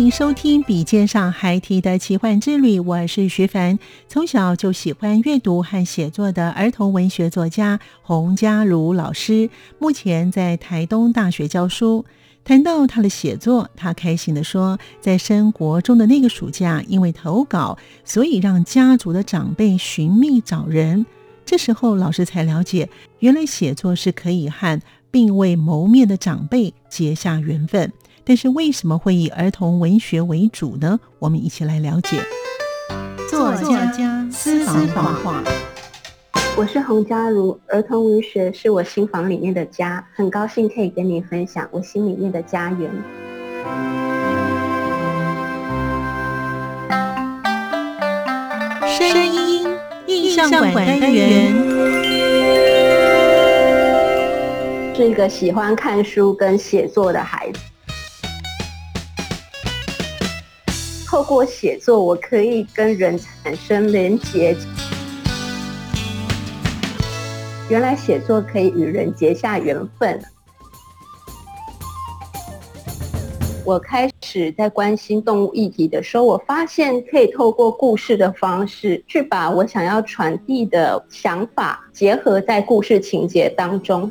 欢迎收听《笔尖上孩提的奇幻之旅》，我是徐凡。从小就喜欢阅读和写作的儿童文学作家洪嘉如老师，目前在台东大学教书。谈到他的写作，他开心地说，在升国中的那个暑假，因为投稿，所以让家族的长辈寻觅找人。这时候，老师才了解，原来写作是可以和并未谋面的长辈结下缘分。但是为什么会以儿童文学为主呢？我们一起来了解。作家私房话，我是洪嘉如，儿童文学是我心房里面的家，很高兴可以跟你分享我心里面的家园。声音印象馆单元，是一个喜欢看书跟写作的孩子。透过写作，我可以跟人产生连结。原来写作可以与人结下缘分。我开始在关心动物议题的时候，我发现可以透过故事的方式，去把我想要传递的想法结合在故事情节当中。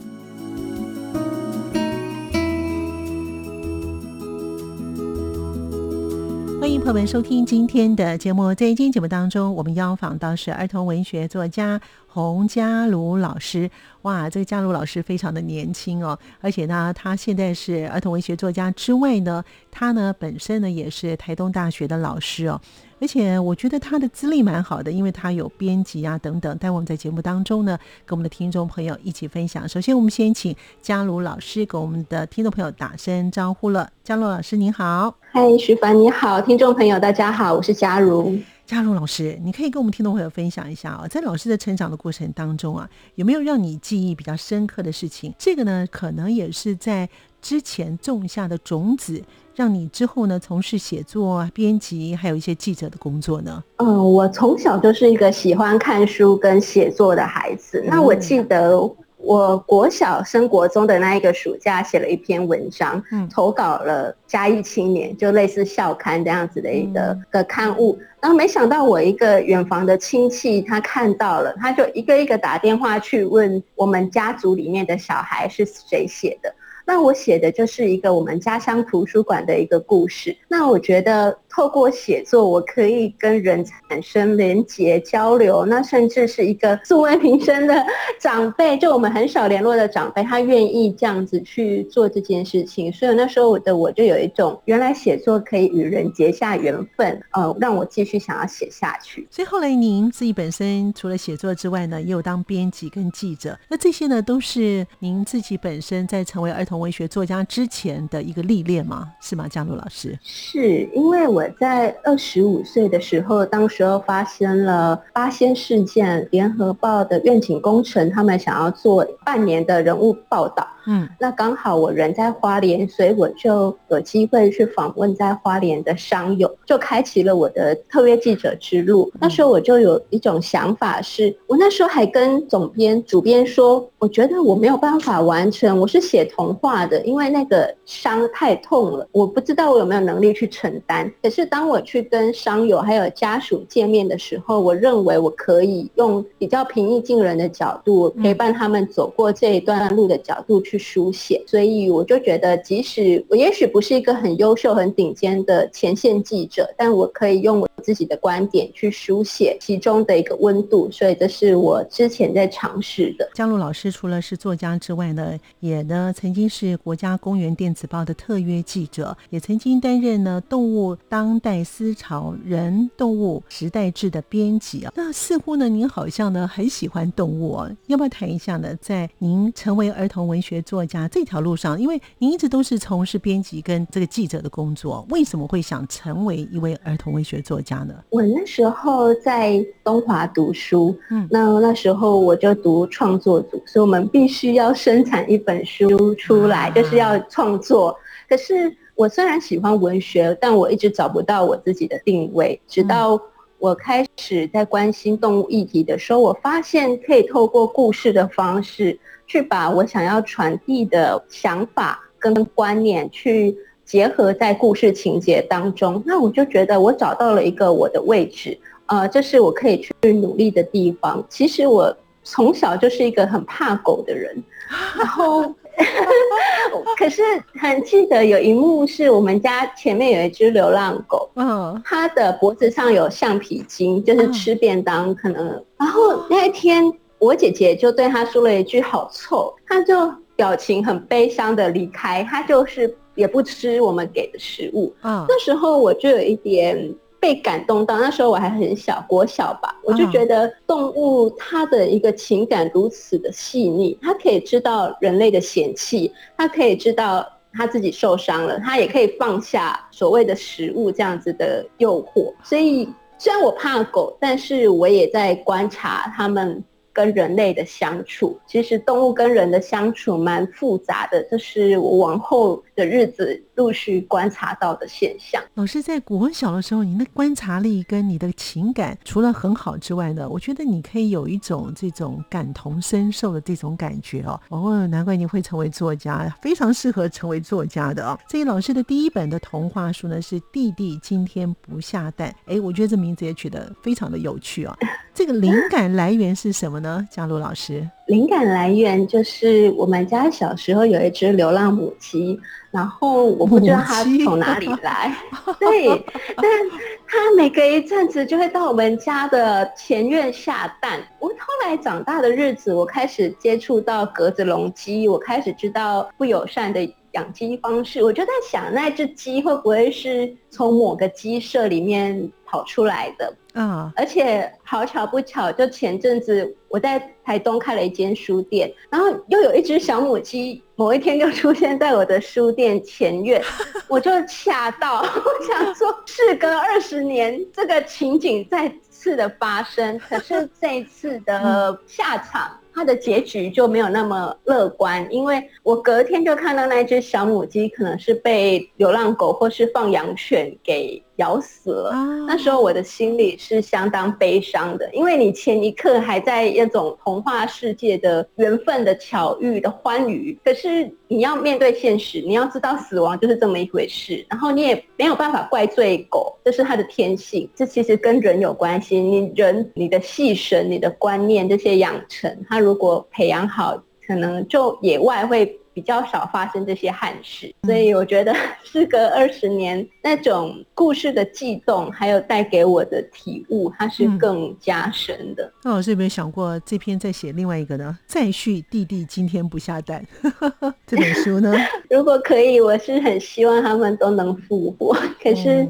朋友们收听今天的节目。在今天节目当中，我们邀访到是儿童文学作家洪嘉如老师。哇，这个嘉如老师非常的年轻哦，而且呢，他现在是儿童文学作家之外呢，他呢本身呢也是台东大学的老师哦。而且我觉得他的资历蛮好的，因为他有编辑啊等等。待会我们在节目当中呢，跟我们的听众朋友一起分享。首先，我们先请嘉如老师给我们的听众朋友打声招呼了。嘉如老师您好，嗨，徐凡你好，听众朋友大家好，我是嘉如。嘉如老师，你可以跟我们听众朋友分享一下啊，在老师的成长的过程当中啊，有没有让你记忆比较深刻的事情？这个呢，可能也是在之前种下的种子。让你之后呢，从事写作、编辑，还有一些记者的工作呢？嗯，我从小就是一个喜欢看书跟写作的孩子。那我记得，我国小升国中的那一个暑假，写了一篇文章，嗯，投稿了嘉义青年，就类似校刊这样子的一个、嗯、个刊物。然后没想到，我一个远房的亲戚他看到了，他就一个一个打电话去问我们家族里面的小孩是谁写的。那我写的就是一个我们家乡图书馆的一个故事。那我觉得透过写作，我可以跟人产生连结交流。那甚至是一个素未平生的长辈，就我们很少联络的长辈，他愿意这样子去做这件事情。所以那时候我的我就有一种，原来写作可以与人结下缘分，呃，让我继续想要写下去。所以后来您自己本身除了写作之外呢，也有当编辑跟记者。那这些呢，都是您自己本身在成为儿童文学作家之前的一个历练吗？是吗，江璐老师？是因为我我在二十五岁的时候，当时候发生了八仙事件，联合报的愿景工程，他们想要做半年的人物报道。嗯，那刚好我人在花莲，所以我就有机会去访问在花莲的商友，就开启了我的特约记者之路。那时候我就有一种想法是，是我那时候还跟总编、主编说，我觉得我没有办法完成，我是写童话的，因为那个伤太痛了，我不知道我有没有能力去承担。可是当我去跟商友还有家属见面的时候，我认为我可以用比较平易近人的角度，陪伴他们走过这一段路的角度去。书写，所以我就觉得，即使我也许不是一个很优秀、很顶尖的前线记者，但我可以用我自己的观点去书写其中的一个温度，所以这是我之前在尝试的。江璐老师除了是作家之外呢，也呢曾经是国家公园电子报的特约记者，也曾经担任呢《动物当代思潮人动物时代志》的编辑啊。那似乎呢，您好像呢很喜欢动物哦，要不要谈一下呢？在您成为儿童文学作家这条路上，因为您一直都是从事编辑跟这个记者的工作，为什么会想成为一位儿童文学作家呢？我那时候在东华读书，嗯，那那时候我就读创作组，所以我们必须要生产一本书出来，就是要创作。可是我虽然喜欢文学，但我一直找不到我自己的定位，直到。我开始在关心动物议题的时候，我发现可以透过故事的方式，去把我想要传递的想法跟观念去结合在故事情节当中。那我就觉得我找到了一个我的位置，呃，这是我可以去努力的地方。其实我从小就是一个很怕狗的人，然后。可是很记得有一幕是我们家前面有一只流浪狗，嗯，它的脖子上有橡皮筋，就是吃便当可能。然后那一天我姐姐就对他说了一句“好臭”，他就表情很悲伤的离开，他就是也不吃我们给的食物。嗯，那时候我就有一点。被感动到，那时候我还很小，国小吧，我就觉得动物它的一个情感如此的细腻，它可以知道人类的嫌弃，它可以知道它自己受伤了，它也可以放下所谓的食物这样子的诱惑。所以虽然我怕狗，但是我也在观察它们。跟人类的相处，其实动物跟人的相处蛮复杂的，这是我往后的日子陆续观察到的现象。老师在国小的时候，你的观察力跟你的情感除了很好之外呢，我觉得你可以有一种这种感同身受的这种感觉哦。哦，难怪你会成为作家，非常适合成为作家的哦。这位老师的第一本的童话书呢是《弟弟今天不下蛋》，哎，我觉得这名字也取得非常的有趣哦。这个灵感来源是什么呢？嘉璐老师，灵感来源就是我们家小时候有一只流浪母鸡，然后我不知道它从哪里来，对，但它每隔一阵子就会到我们家的前院下蛋。我后来长大的日子，我开始接触到格子笼鸡，我开始知道不友善的养鸡方式，我就在想，那只鸡会不会是从某个鸡舍里面跑出来的？嗯，而且好巧不巧，就前阵子我在台东开了一间书店，然后又有一只小母鸡，某一天就出现在我的书店前院，我就吓到，我想说，事隔二十年，这个情景再次的发生，可是这一次的下场。它的结局就没有那么乐观，因为我隔天就看到那只小母鸡可能是被流浪狗或是放羊犬给咬死了。那时候我的心里是相当悲伤的，因为你前一刻还在那种童话世界的缘分的巧遇的欢愉，可是你要面对现实，你要知道死亡就是这么一回事，然后你也没有办法怪罪狗，这是它的天性，这其实跟人有关系。你人你的细神、你的观念这些养成，它如果培养好，可能就野外会比较少发生这些憾事。所以我觉得，事隔二十年，那种故事的悸动，还有带给我的体悟，它是更加深的。那、嗯、老师有没有想过，这篇再写另外一个呢？再续弟弟今天不下蛋 这本书呢？如果可以，我是很希望他们都能复活。可是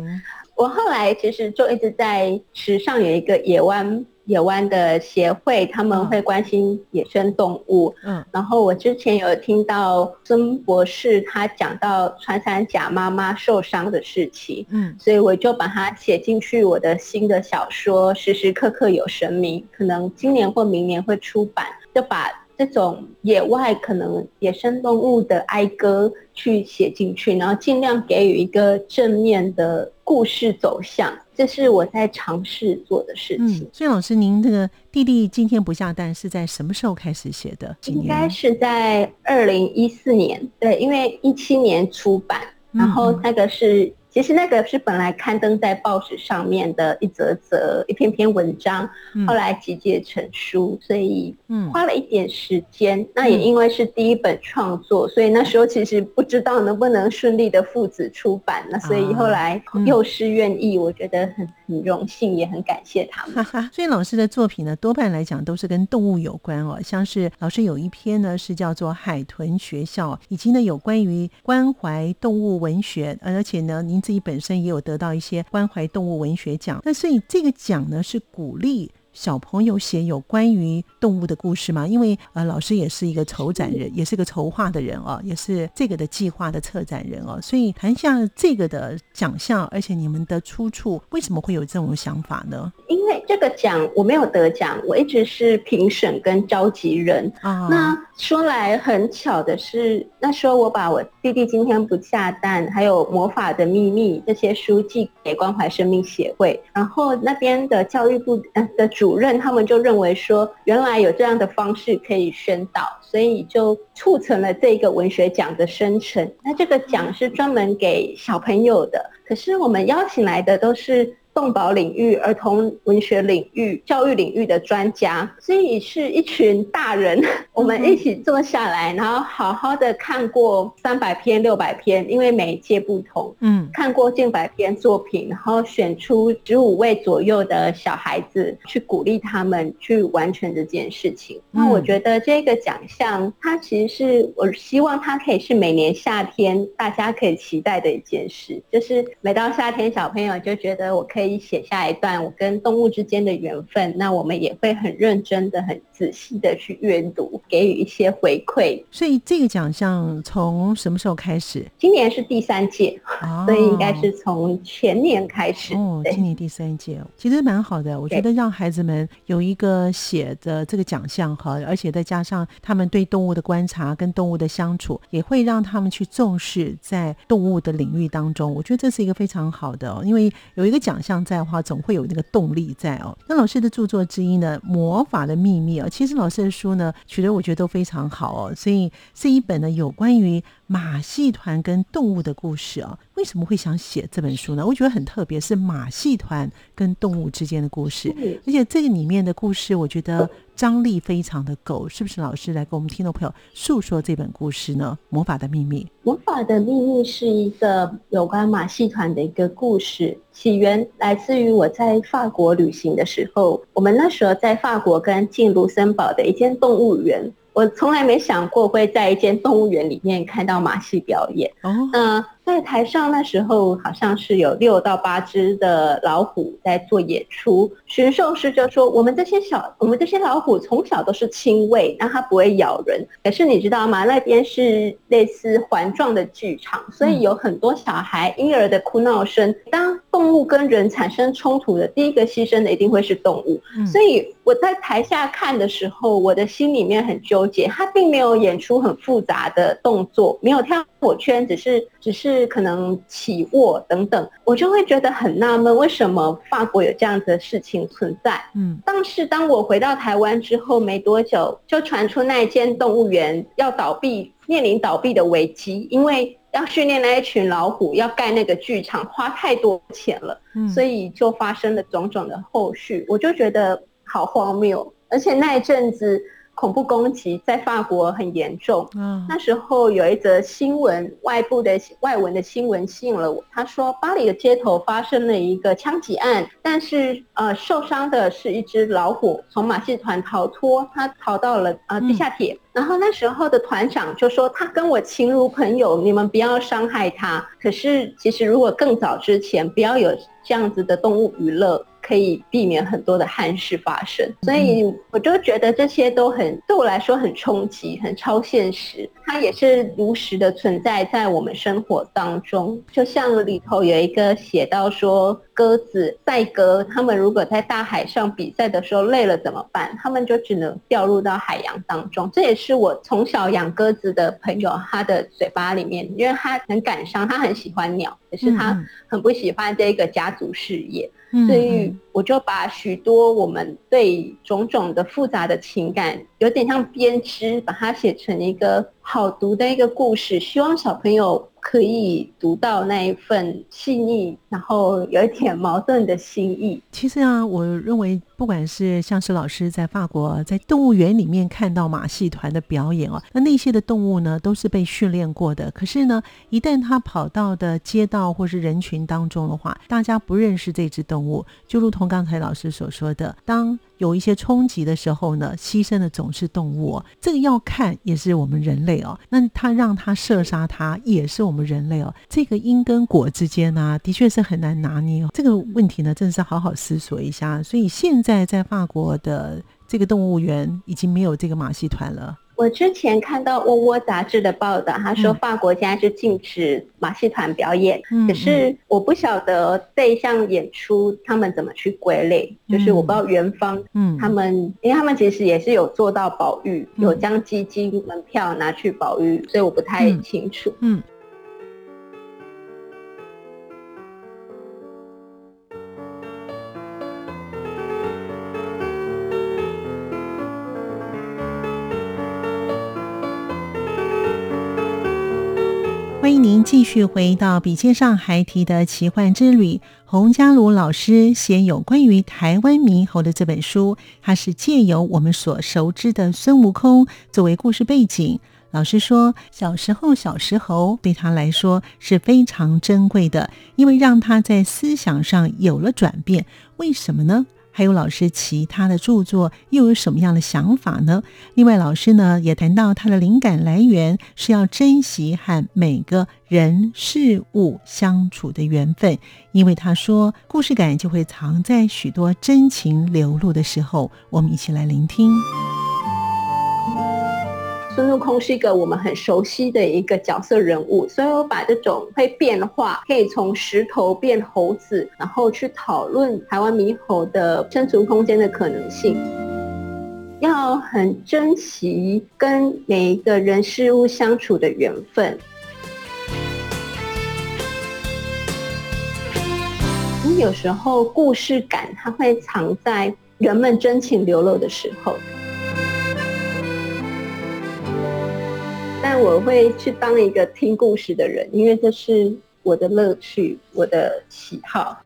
我后来其实就一直在池上有一个野湾。野湾的协会，他们会关心野生动物。嗯，然后我之前有听到孙博士他讲到穿山甲妈妈受伤的事情。嗯，所以我就把它写进去我的新的小说《时时刻刻有神明》，可能今年或明年会出版，就把。这种野外可能野生动物的哀歌去写进去，然后尽量给予一个正面的故事走向，这是我在尝试做的事情。嗯，所以老师，您这个弟弟今天不下蛋是在什么时候开始写的？应该是在二零一四年，对，因为一七年出版，然后那个是其实那个是本来刊登在报纸上面的一则则、一篇篇文章，后来集结成书，所以花了一点时间。那也因为是第一本创作，所以那时候其实不知道能不能顺利的父子出版。那所以后来幼师愿意，我觉得很很荣幸，也很感谢他们。所以老师的作品呢，多半来讲都是跟动物有关哦，像是老师有一篇呢是叫做《海豚学校》，以及呢有关于关怀动物文学，而且呢您。自己本身也有得到一些关怀动物文学奖，那所以这个奖呢是鼓励小朋友写有关于动物的故事吗？因为呃，老师也是一个筹展人，也是个筹划的人哦，也是这个的计划的策展人哦。所以谈一下这个的奖项，而且你们的出处为什么会有这种想法呢？因为这个奖我没有得奖，我一直是评审跟召集人啊。那说来很巧的是，那时候我把我弟弟今天不下蛋，还有魔法的秘密这些书寄给关怀生命协会，然后那边的教育部的主主任他们就认为说，原来有这样的方式可以宣导，所以就促成了这个文学奖的生成。那这个奖是专门给小朋友的，可是我们邀请来的都是。动保领域、儿童文学领域、教育领域的专家，所以是一群大人，我们一起坐下来，然后好好的看过三百篇、六百篇，因为每一届不同，嗯，看过近百篇作品，然后选出十五位左右的小孩子，去鼓励他们去完成这件事情。那我觉得这个奖项，它其实是我希望它可以是每年夏天大家可以期待的一件事，就是每到夏天，小朋友就觉得我可以。写下一段我跟动物之间的缘分，那我们也会很认真的、很仔细的去阅读，给予一些回馈。所以这个奖项从什么时候开始？今年是第三届，哦、所以应该是从前年开始。哦，今年第三届，其实蛮好的。我觉得让孩子们有一个写的这个奖项哈，而且再加上他们对动物的观察跟动物的相处，也会让他们去重视在动物的领域当中。我觉得这是一个非常好的哦，因为有一个奖项。在的话，总会有那个动力在哦。那老师的著作之一呢，《魔法的秘密》啊，其实老师的书呢，取得我觉得都非常好哦。所以这一本呢，有关于马戏团跟动物的故事啊。为什么会想写这本书呢？我觉得很特别，是马戏团跟动物之间的故事，而且这个里面的故事，我觉得张力非常的够。是不是老师来给我们听众朋友诉说这本故事呢？《魔法的秘密》。《魔法的秘密》是一个有关马戏团的一个故事，起源来自于我在法国旅行的时候，我们那时候在法国跟进卢森堡的一间动物园。我从来没想过会在一间动物园里面看到马戏表演。哦，那在台上那时候好像是有六到八只的老虎在做演出。驯兽师就说：“我们这些小，我们这些老虎从小都是亲喂，那它不会咬人。可是你知道吗？那边是类似环状的剧场，所以有很多小孩婴儿的哭闹声。当动物跟人产生冲突的，第一个牺牲的一定会是动物。所以我在台下看的时候，我的心里面很纠结。他并没有演出很复杂的动作，没有跳火圈，只是只是可能起卧等等，我就会觉得很纳闷，为什么法国有这样子的事情存在？嗯，但是当我回到台湾之后没多久，就传出那一间动物园要倒闭，面临倒闭的危机，因为。要训练那一群老虎，要盖那个剧场，花太多钱了，嗯，所以就发生了种种的后续。我就觉得好荒谬，而且那一阵子。恐怖攻击在法国很严重。嗯，那时候有一则新闻，外部的外文的新闻吸引了我。他说，巴黎的街头发生了一个枪击案，但是呃，受伤的是一只老虎，从马戏团逃脱，他逃到了呃地下铁。然后那时候的团长就说，他跟我情如朋友，你们不要伤害他。可是其实如果更早之前，不要有这样子的动物娱乐。可以避免很多的憾事发生，所以我就觉得这些都很对我来说很冲击，很超现实。它也是如实的存在在我们生活当中。就像里头有一个写到说，鸽子赛鸽，他们如果在大海上比赛的时候累了怎么办？他们就只能掉入到海洋当中。这也是我从小养鸽子的朋友他的嘴巴里面，因为他很感伤，他很喜欢鸟，可是他很不喜欢这个家族事业。所以我就把许多我们对种种的复杂的情感，有点像编织，把它写成一个好读的一个故事，希望小朋友可以读到那一份细腻，然后有一点矛盾的心意。其实啊，我认为不管是像是老师在法国在动物园里面看到马戏团的表演哦，那那些的动物呢都是被训练过的。可是呢，一旦它跑到的街道或是人群当中的话，大家不认识这只动物，就如同刚才老师所说的，当有一些冲击的时候呢，牺牲的总是动物哦。这个要看也是我们人类哦。那他让他射杀他也是我们人类哦。这个因跟果之间呢、啊，的确是很难拿捏哦。这个问题呢，真的是好好思索一下。所以现在在在法国的这个动物园已经没有这个马戏团了。我之前看到《窝窝》杂志的报道，他说法国现在是禁止马戏团表演，嗯、可是我不晓得这一项演出他们怎么去归类，嗯、就是我不知道元方，嗯，他们，因为他们其实也是有做到保育，嗯、有将基金门票拿去保育，所以我不太清楚，嗯。继续回到笔尖上还提的奇幻之旅。洪嘉如老师写有关于台湾猕猴的这本书，它是借由我们所熟知的孙悟空作为故事背景。老师说，小时候小石猴对他来说是非常珍贵的，因为让他在思想上有了转变。为什么呢？还有老师其他的著作又有什么样的想法呢？另外，老师呢也谈到他的灵感来源是要珍惜和每个人事物相处的缘分，因为他说故事感就会藏在许多真情流露的时候。我们一起来聆听。孙悟空是一个我们很熟悉的一个角色人物，所以我把这种会变化，可以从石头变猴子，然后去讨论台湾猕猴的生存空间的可能性。要很珍惜跟每一个人事物相处的缘分。有时候故事感它会藏在人们真情流露的时候。但我会去当一个听故事的人，因为这是我的乐趣，我的喜好。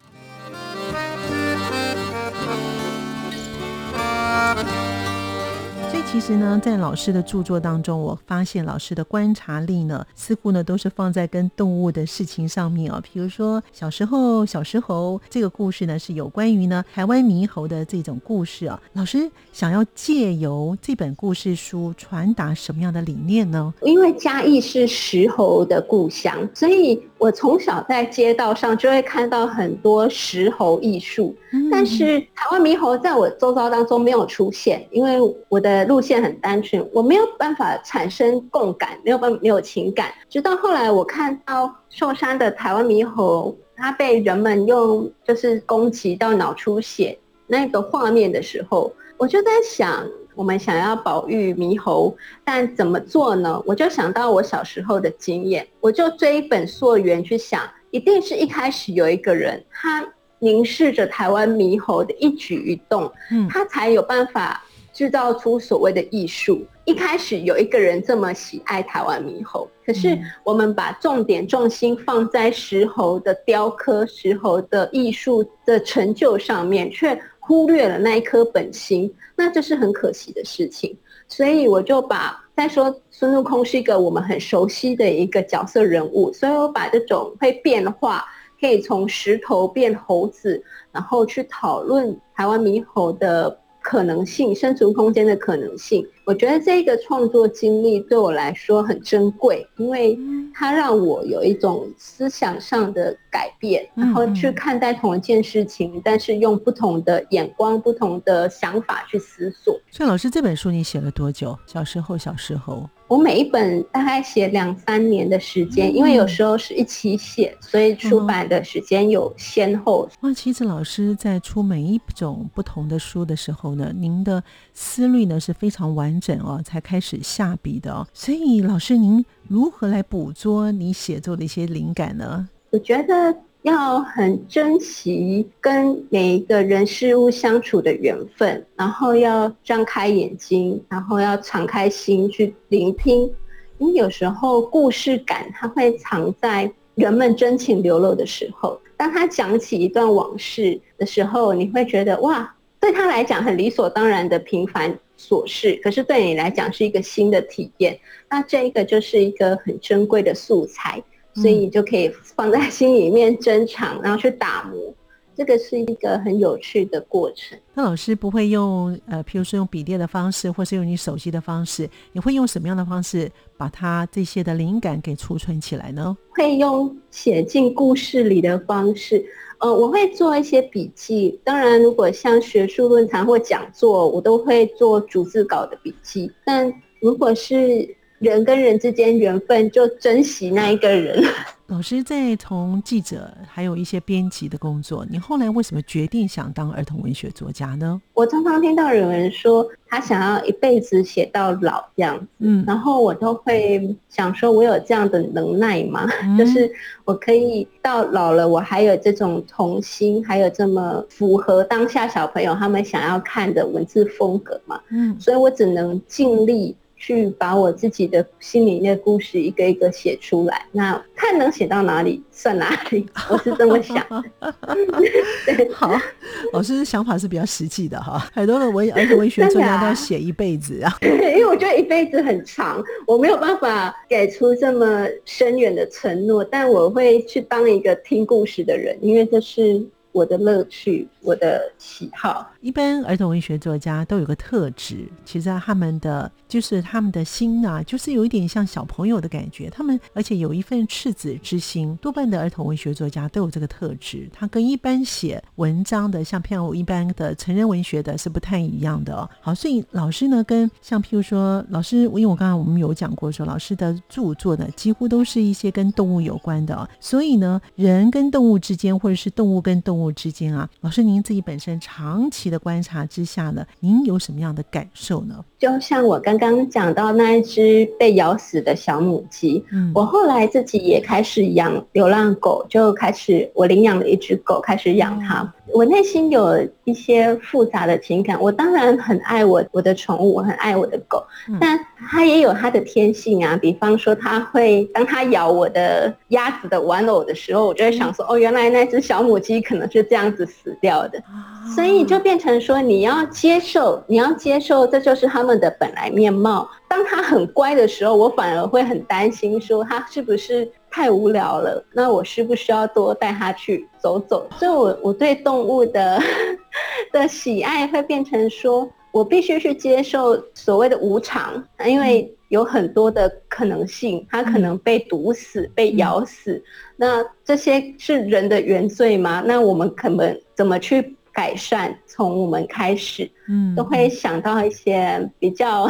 其实呢，在老师的著作当中，我发现老师的观察力呢，似乎呢都是放在跟动物的事情上面啊。比如说，小时候小石猴这个故事呢，是有关于呢台湾猕猴的这种故事啊。老师想要借由这本故事书传达什么样的理念呢？因为嘉义是石猴的故乡，所以我从小在街道上就会看到很多石猴艺术。嗯、但是台湾猕猴在我周遭当中没有出现，因为我的路线很单纯，我没有办法产生共感，没有办法没有情感。直到后来，我看到受伤的台湾猕猴，它被人们用就是攻击到脑出血那个画面的时候，我就在想，我们想要保育猕猴，但怎么做呢？我就想到我小时候的经验，我就追本溯源去想，一定是一开始有一个人，他凝视着台湾猕猴的一举一动，嗯，他才有办法。制造出所谓的艺术。一开始有一个人这么喜爱台湾猕猴，可是我们把重点重心放在石猴的雕刻、石猴的艺术的成就上面，却忽略了那一颗本心，那这是很可惜的事情。所以我就把再说孙悟空是一个我们很熟悉的一个角色人物，所以我把这种会变化，可以从石头变猴子，然后去讨论台湾猕猴的。可能性，生存空间的可能性，我觉得这个创作经历对我来说很珍贵，因为它让我有一种思想上的改变，然后去看待同一件事情，但是用不同的眼光、不同的想法去思索。所以，老师这本书你写了多久？小时候，小时候。我每一本大概写两三年的时间，因为有时候是一起写，所以出版的时间有先后。哇，其实老师在出每一种不同的书的时候呢，您的思虑呢是非常完完整哦，才开始下笔的哦。所以老师，您如何来捕捉你写作的一些灵感呢？我觉得。要很珍惜跟每一个人事物相处的缘分，然后要张开眼睛，然后要敞开心去聆听，因为有时候故事感它会藏在人们真情流露的时候。当他讲起一段往事的时候，你会觉得哇，对他来讲很理所当然的平凡琐事，可是对你来讲是一个新的体验。那这一个就是一个很珍贵的素材，所以你就可以放在心里面珍藏，然后去打磨。这个是一个很有趣的过程。那老师不会用呃，譬如说用笔电的方式，或是用你手机的方式，你会用什么样的方式把它这些的灵感给储存起来呢？会用写进故事里的方式。呃，我会做一些笔记。当然，如果像学术论坛或讲座，我都会做逐字稿的笔记。但如果是人跟人之间缘分，就珍惜那一个人。老师在从记者，还有一些编辑的工作，你后来为什么决定想当儿童文学作家呢？我常常听到有人说他想要一辈子写到老这样子，嗯，然后我都会想说，我有这样的能耐吗？嗯、就是我可以到老了，我还有这种童心，还有这么符合当下小朋友他们想要看的文字风格嘛？嗯，所以我只能尽力。去把我自己的心里面的故事一个一个写出来，那看能写到哪里算哪里，我是这么想。对，好，老师想法是比较实际的哈，很多的文 儿童文学作家都要写一辈子啊，因为我觉得一辈子很长，我没有办法给出这么深远的承诺，但我会去当一个听故事的人，因为这是。我的乐趣，我的喜好。一般儿童文学作家都有个特质，其实他们的就是他们的心呐、啊，就是有一点像小朋友的感觉。他们而且有一份赤子之心。多半的儿童文学作家都有这个特质，他跟一般写文章的，像譬如一般的成人文学的是不太一样的。好，所以老师呢，跟像譬如说老师，因为我刚刚我们有讲过说，老师的著作呢，几乎都是一些跟动物有关的。所以呢，人跟动物之间，或者是动物跟动物。之间啊，老师，您自己本身长期的观察之下呢，您有什么样的感受呢？就像我刚刚讲到那一只被咬死的小母鸡，嗯，我后来自己也开始养流浪狗，就开始我领养了一只狗，开始养它。嗯我内心有一些复杂的情感，我当然很爱我我的宠物，我很爱我的狗，但它也有它的天性啊。比方说，它会当它咬我的鸭子的玩偶的时候，我就会想说，哦，原来那只小母鸡可能是这样子死掉的，所以就变成说，你要接受，你要接受，这就是他们的本来面貌。当它很乖的时候，我反而会很担心，说它是不是？太无聊了，那我需不需要多带他去走走？所以我，我我对动物的 的喜爱会变成说，我必须去接受所谓的无常，因为有很多的可能性，它可能被毒死、被咬死。那这些是人的原罪吗？那我们可能怎么去改善？从我们开始，嗯，都会想到一些比较。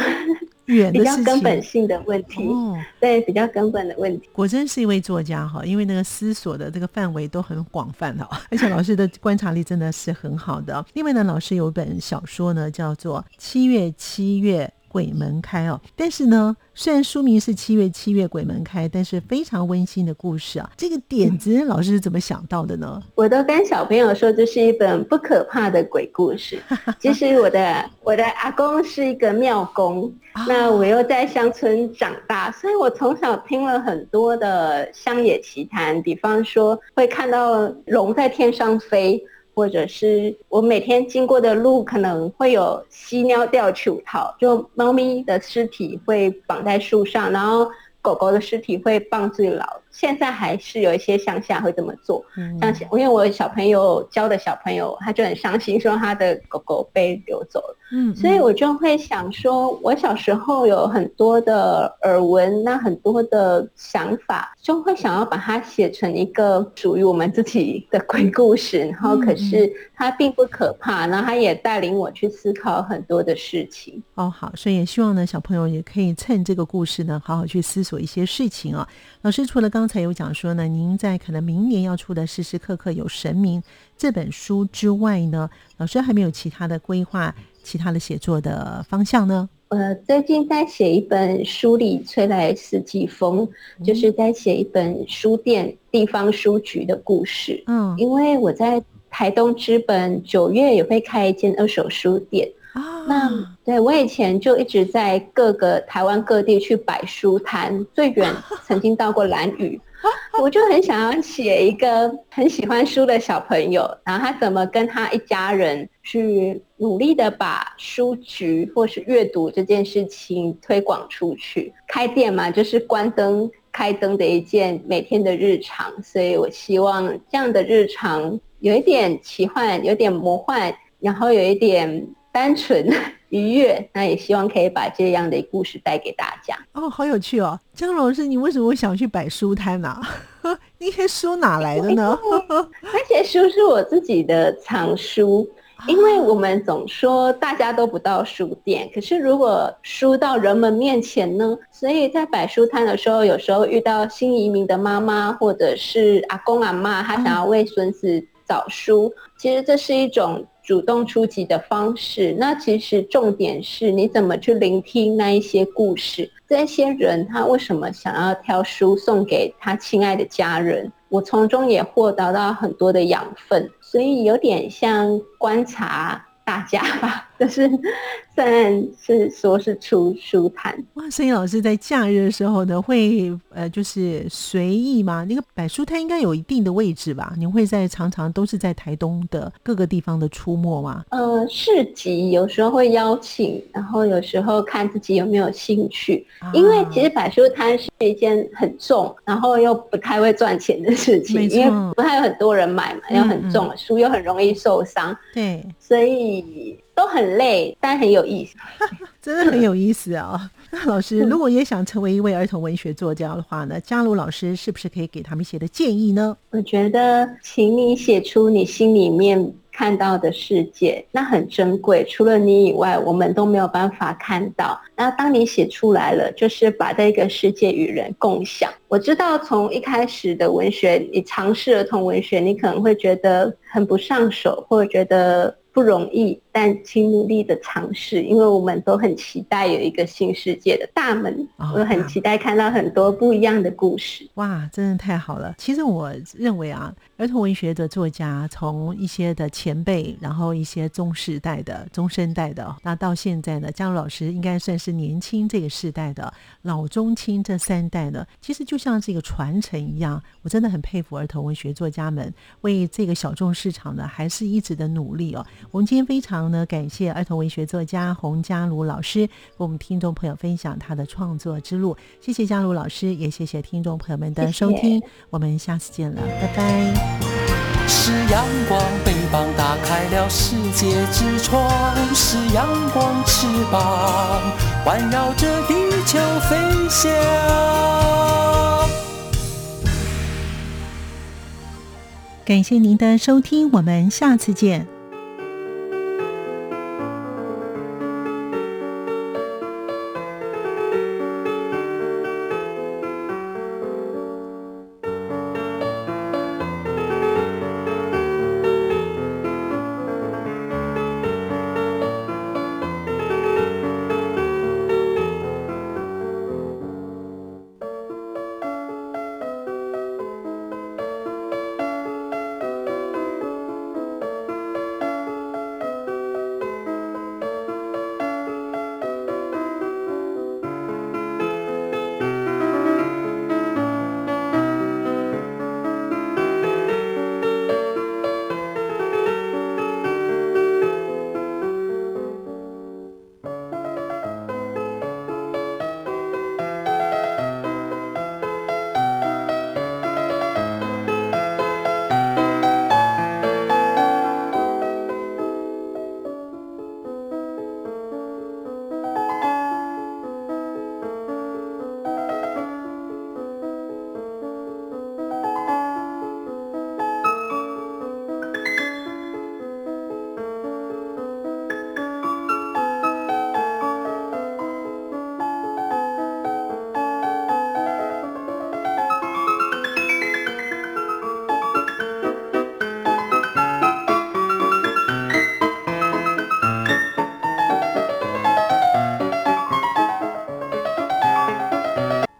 比较根本性的问题，哦，对，比较根本的问题。果真是一位作家哈，因为那个思索的这个范围都很广泛哈，而且老师的观察力真的是很好的。另外呢，老师有一本小说呢，叫做《七月七月》。鬼门开哦，但是呢，虽然书名是七月七月鬼门开，但是非常温馨的故事啊。这个点子老师是怎么想到的呢？我都跟小朋友说，这是一本不可怕的鬼故事。其实我的我的阿公是一个庙公，那我又在乡村长大，所以我从小听了很多的乡野奇谈，比方说会看到龙在天上飞。或者是我每天经过的路，可能会有犀鸟吊树头，就猫咪的尸体会绑在树上，然后狗狗的尸体会绑最牢。现在还是有一些乡下会这么做，像因为我小朋友教的小朋友，他就很伤心，说他的狗狗被流走了。嗯，所以我就会想说，我小时候有很多的耳闻，那很多的想法，就会想要把它写成一个属于我们自己的鬼故事。然后，可是它并不可怕，然后它也带领我去思考很多的事情。哦，好，所以也希望呢，小朋友也可以趁这个故事呢，好好去思索一些事情啊。老师除了刚才有讲说呢，您在可能明年要出的《时时刻刻有神明》这本书之外呢，老师还没有其他的规划、其他的写作的方向呢？呃，最近在写一本《书里吹来四季风》，就是在写一本书店地方书局的故事。嗯，因为我在台东之本九月也会开一间二手书店。啊。那对我以前就一直在各个台湾各地去摆书摊，最远 曾经到过兰屿。我就很想要写一个很喜欢书的小朋友，然后他怎么跟他一家人去努力的把书局或是阅读这件事情推广出去。开店嘛，就是关灯开灯的一件每天的日常，所以我希望这样的日常有一点奇幻，有点魔幻，然后有一点单纯。愉悦，那也希望可以把这样的故事带给大家。哦，好有趣哦，江老师，你为什么会想去摆书摊呢？那些书哪来的呢？那些书是我自己的藏书，因为我们总说大家都不到书店，可是如果书到人们面前呢？所以在摆书摊的时候，有时候遇到新移民的妈妈，或者是阿公阿妈，他想要为孙子找书，其实这是一种。主动出击的方式，那其实重点是你怎么去聆听那一些故事，这些人他为什么想要挑书送给他亲爱的家人？我从中也获得到很多的养分，所以有点像观察。大家吧，就是虽然是说是出书摊哇，声音老师在假日的时候呢，会呃就是随意吗？那个摆书摊应该有一定的位置吧？你会在常常都是在台东的各个地方的出没吗？呃，市集有时候会邀请，然后有时候看自己有没有兴趣。啊、因为其实摆书摊是一件很重，然后又不太会赚钱的事情，因为不太有很多人买嘛，又很重，嗯嗯书又很容易受伤。对，所以。都很累，但很有意思，真的很有意思啊、哦！那老师，如果也想成为一位儿童文学作家的话呢，嘉如老师是不是可以给他们一些的建议呢？我觉得，请你写出你心里面看到的世界，那很珍贵，除了你以外，我们都没有办法看到。那当你写出来了，就是把这个世界与人共享。我知道，从一开始的文学，你尝试儿童文学，你可能会觉得很不上手，或者觉得。不容易，但请努力的尝试，因为我们都很期待有一个新世界的大门，哦、我很期待看到很多不一样的故事。哇，真的太好了！其实我认为啊，儿童文学的作家，从一些的前辈，然后一些中世代的、中生代的，那到现在呢，嘉如老师应该算是年轻这个世代的老中青这三代呢，其实就像是一个传承一样。我真的很佩服儿童文学作家们为这个小众市场呢，还是一直的努力哦。我们今天非常呢感谢儿童文学作家洪家鲁老师，和我们听众朋友分享他的创作之路。谢谢家鲁老师，也谢谢听众朋友们的收听。谢谢。我们下次见了，拜拜。是阳光，翅膀打开了世界之窗；是阳光，翅膀环绕着地球飞翔。感谢您的收听，我们下次见。